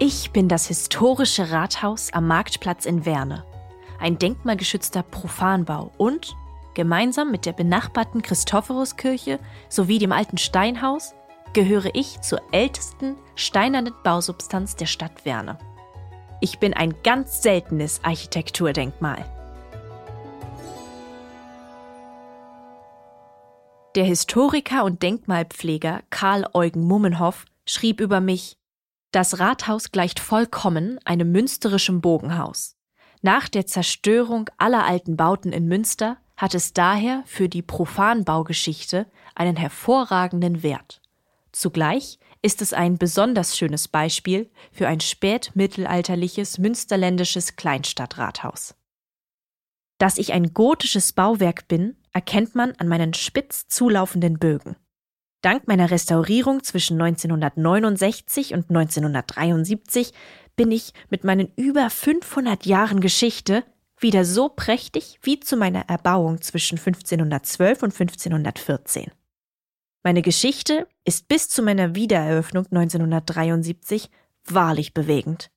Ich bin das historische Rathaus am Marktplatz in Werne, ein denkmalgeschützter Profanbau und gemeinsam mit der benachbarten Christophoruskirche sowie dem alten Steinhaus gehöre ich zur ältesten steinernen Bausubstanz der Stadt Werne. Ich bin ein ganz seltenes Architekturdenkmal. Der Historiker und Denkmalpfleger Karl Eugen Mummenhoff schrieb über mich, das Rathaus gleicht vollkommen einem münsterischen Bogenhaus. Nach der Zerstörung aller alten Bauten in Münster hat es daher für die Profanbaugeschichte einen hervorragenden Wert. Zugleich ist es ein besonders schönes Beispiel für ein spätmittelalterliches münsterländisches Kleinstadtrathaus. Dass ich ein gotisches Bauwerk bin, erkennt man an meinen spitz zulaufenden Bögen. Dank meiner Restaurierung zwischen 1969 und 1973 bin ich mit meinen über 500 Jahren Geschichte wieder so prächtig wie zu meiner Erbauung zwischen 1512 und 1514. Meine Geschichte ist bis zu meiner Wiedereröffnung 1973 wahrlich bewegend.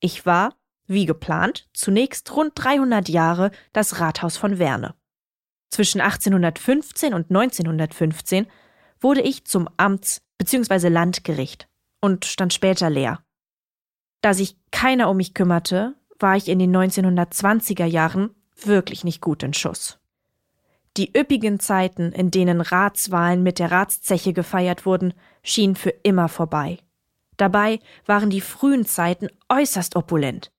Ich war, wie geplant, zunächst rund 300 Jahre das Rathaus von Werne. Zwischen 1815 und 1915 wurde ich zum Amts- bzw. Landgericht und stand später leer. Da sich keiner um mich kümmerte, war ich in den 1920er Jahren wirklich nicht gut in Schuss. Die üppigen Zeiten, in denen Ratswahlen mit der Ratszeche gefeiert wurden, schienen für immer vorbei. Dabei waren die frühen Zeiten äußerst opulent.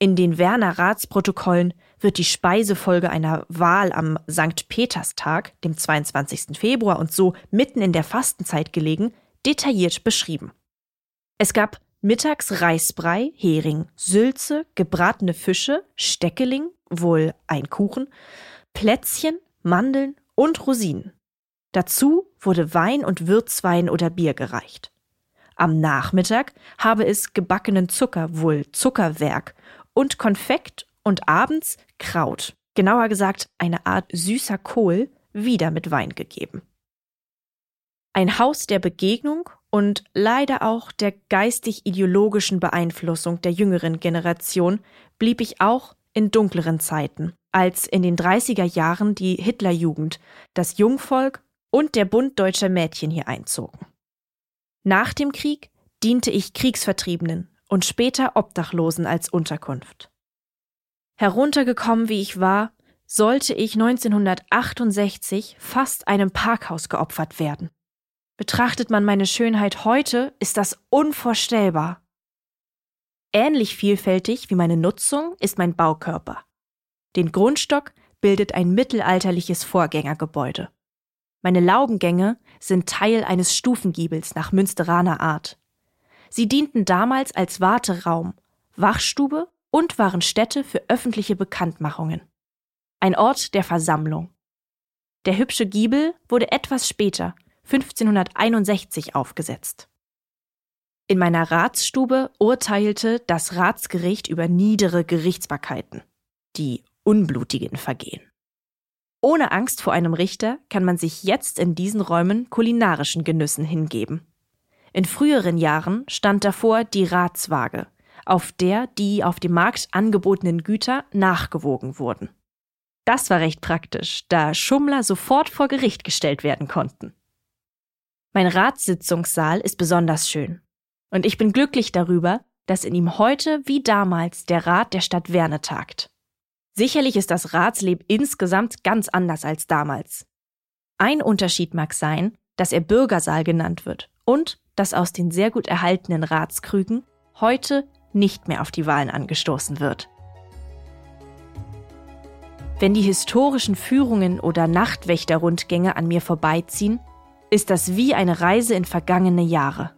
In den Werner Ratsprotokollen wird die Speisefolge einer Wahl am St. Peterstag, dem 22. Februar und so mitten in der Fastenzeit gelegen, detailliert beschrieben. Es gab mittags Reisbrei, Hering, Sülze, gebratene Fische, Steckeling, wohl ein Kuchen, Plätzchen, Mandeln und Rosinen. Dazu wurde Wein und Würzwein oder Bier gereicht. Am Nachmittag habe es gebackenen Zucker, wohl Zuckerwerk, und Konfekt und abends Kraut, genauer gesagt eine Art süßer Kohl, wieder mit Wein gegeben. Ein Haus der Begegnung und leider auch der geistig-ideologischen Beeinflussung der jüngeren Generation blieb ich auch in dunkleren Zeiten als in den 30er Jahren die Hitlerjugend, das Jungvolk und der Bund deutscher Mädchen hier einzogen. Nach dem Krieg diente ich Kriegsvertriebenen und später Obdachlosen als Unterkunft. Heruntergekommen wie ich war, sollte ich 1968 fast einem Parkhaus geopfert werden. Betrachtet man meine Schönheit heute, ist das unvorstellbar. Ähnlich vielfältig wie meine Nutzung ist mein Baukörper. Den Grundstock bildet ein mittelalterliches Vorgängergebäude. Meine Laubengänge sind Teil eines Stufengiebels nach Münsteraner Art. Sie dienten damals als Warteraum, Wachstube und waren Stätte für öffentliche Bekanntmachungen. Ein Ort der Versammlung. Der hübsche Giebel wurde etwas später, 1561, aufgesetzt. In meiner Ratsstube urteilte das Ratsgericht über niedere Gerichtsbarkeiten. Die unblutigen Vergehen. Ohne Angst vor einem Richter kann man sich jetzt in diesen Räumen kulinarischen Genüssen hingeben. In früheren Jahren stand davor die Ratswaage, auf der die auf dem Markt angebotenen Güter nachgewogen wurden. Das war recht praktisch, da Schummler sofort vor Gericht gestellt werden konnten. Mein Ratssitzungssaal ist besonders schön. Und ich bin glücklich darüber, dass in ihm heute wie damals der Rat der Stadt Werne tagt. Sicherlich ist das Ratsleben insgesamt ganz anders als damals. Ein Unterschied mag sein, dass er Bürgersaal genannt wird und dass aus den sehr gut erhaltenen Ratskrügen heute nicht mehr auf die Wahlen angestoßen wird. Wenn die historischen Führungen oder Nachtwächterrundgänge an mir vorbeiziehen, ist das wie eine Reise in vergangene Jahre.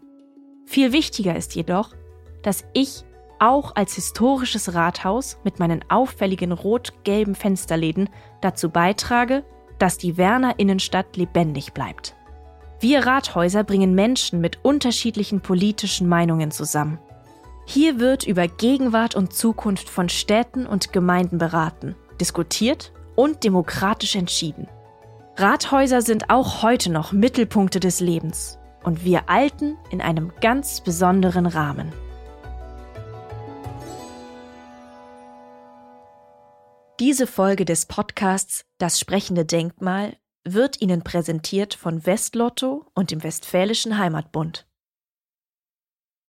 Viel wichtiger ist jedoch, dass ich auch als historisches Rathaus mit meinen auffälligen rot-gelben Fensterläden dazu beitrage, dass die Werner Innenstadt lebendig bleibt. Wir Rathäuser bringen Menschen mit unterschiedlichen politischen Meinungen zusammen. Hier wird über Gegenwart und Zukunft von Städten und Gemeinden beraten, diskutiert und demokratisch entschieden. Rathäuser sind auch heute noch Mittelpunkte des Lebens und wir Alten in einem ganz besonderen Rahmen. Diese Folge des Podcasts Das sprechende Denkmal wird Ihnen präsentiert von Westlotto und dem Westfälischen Heimatbund.